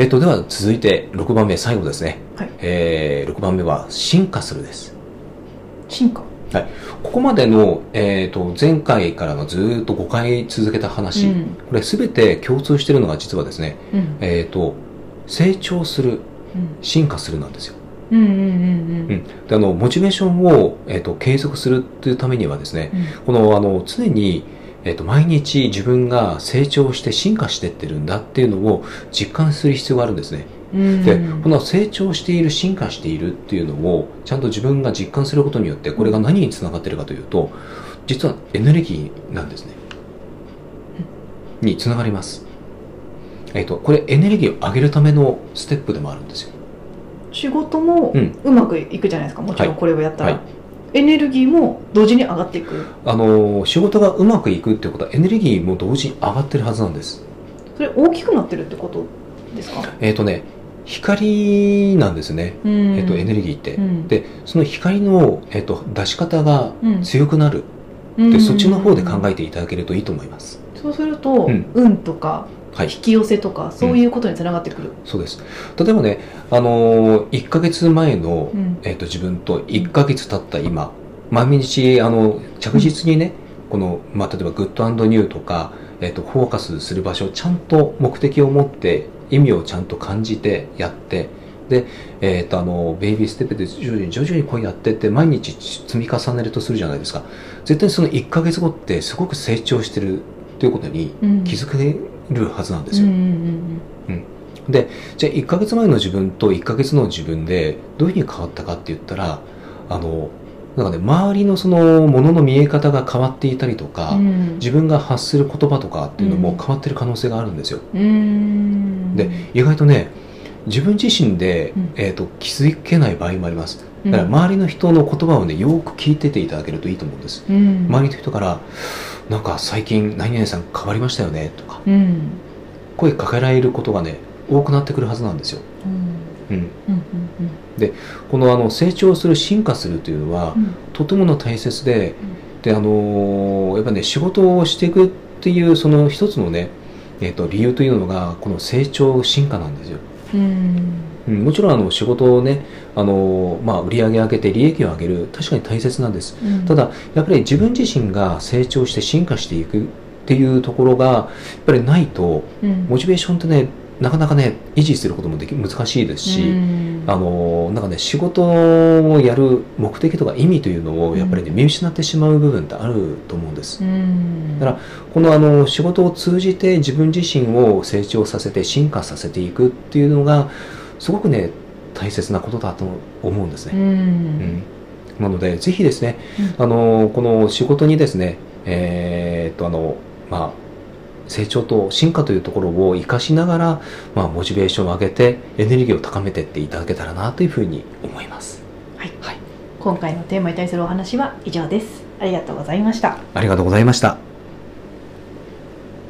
えっと、では続いて6番目、最後ですね。はいえー、6番目は進化するです。進化？はい。ここまでの、えっと、前回からのずーっと5回続けた話、うんこれ全て共通しているのが実はですね、うんえっと、成長する、うん進化するなんですよ。うんうんうんうん。で、あの、モチベーションを、えっと、継続するというためにはですね、うんこの、あの、常に、えっと、毎日自分が成長して進化してってるんだっていうのを実感する必要があるんですね。うんで、この成長している、進化しているっていうのを、ちゃんと自分が実感することによって、これが何につながっているかというと、実はエネルギーなんですね。につながります。えっと、これエネルギーを上げるためのステップでもあるんですよ。仕事もうんうまくいくじゃないですかもちろんはいこれをやったら、はいエネルギーも同時に上がっていくあの、仕事がうまくいくっていうことは、エネルギーも同時に上がってるはずなんです。それ大きくなってるってことですか、えっとね、光なんですね。うんえっと、エネルギーって。うんで、その光の、えっと、出し方がうん強くなる。うんで、そっちの方で考えていただけるといいと思います。そうすると、うん運とかはい引。き寄せとかそういうことにつながってくる、そうです。例えばね、あのー、1ヶ月前の、うんえっ、と、自分と1ヶ月経った今、毎日、あの、着実にね、この、まあ、例えば、グッドニューとか、えっ、と、フォーカスする場所をちゃんと目的を持って、意味をちゃんと感じてやって、で、えっ、と、あの、ベイビーステップで徐々に徐々にこうやってって、毎日積み重ねるとするじゃないですか。絶対その1ヶ月後ってすごく成長してるということにうん気づけるはずなんですよ。うんうんでじゃあ1ヶ月前の自分と1ヶ月の自分でどういうふうに変わったかって言ったらあのなんかね周りのそのものの見え方が変わっていたりとか、うんうん自分が発する言葉とかっていうのもうん変わってる可能性があるんですよ。うんで意外とね自分自身で、うんえー、と気づけない場合もあります。うんだから周りの人の言葉をねよく聞いてていただけるといいと思うんです。うん周りの人から「なんか最近何々さん変わりましたよね」とか。うん。声かけられることがね多くなってくるはずなんですよ。うん。うん、うんこのあの成長する進化するというのは、うん。うんとてもの大切で、であのーやっぱね仕事をしていくっていうその一つのね、えっと理由というのがこの成長進化なんですよ。うんうん、もちろんあの仕事をね、あのーまあ、売り上げ上げて利益を上げる確かに大切なんです。うん。ただやっぱり自分自身が成長して進化していくっていうところがやっぱりないとうん。モチベーションってねなかなかね維持することもでき難しいですし、うん。あのなんかね仕事をやる目的とか意味というのをやっぱりね、見失ってしまう部分ってあると思うんです。うん。だからこのあの仕事を通じて自分自身を成長させて進化させていくっていうのがすごくね大切なことだと思うんですうね。うん。ん。なのでぜひですね、あのこの仕事にですねえーっとあのまあ成長と進化というところを活かしながら、まあ、モチベーションを上げてエネルギーを高めていっていただけたらなというふうに思います。はい。はい。今回のテーマに対するお話は以上です。ありがとうございました。ありがとうございました。